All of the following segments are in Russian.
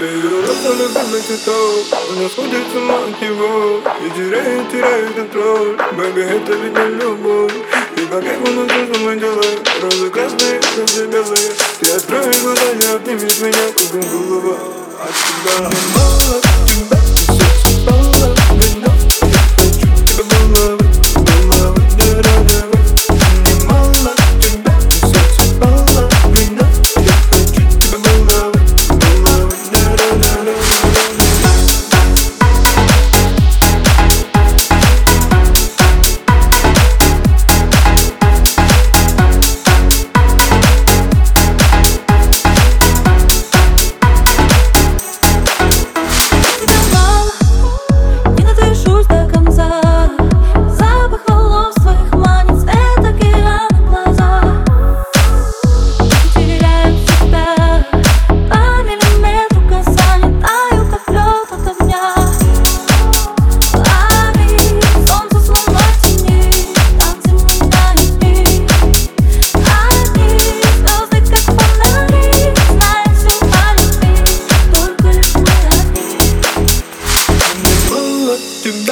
Ее рота любимый цветок Она сходит с ума от него И теряет, теряет контроль Бэби, это ведь не любовь И буду все, что мы делаем Розы красные, розы белые Ты откроешь глаза и обнимешь меня Кругом голова от тебя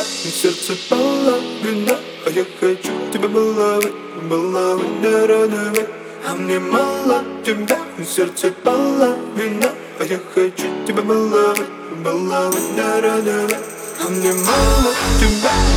сердце половина А я хочу тебя баловать, баловать до радовать. А мне мало тебя, сердце половина А я хочу тебя баловать, баловать до радовать. А мне мало тебя,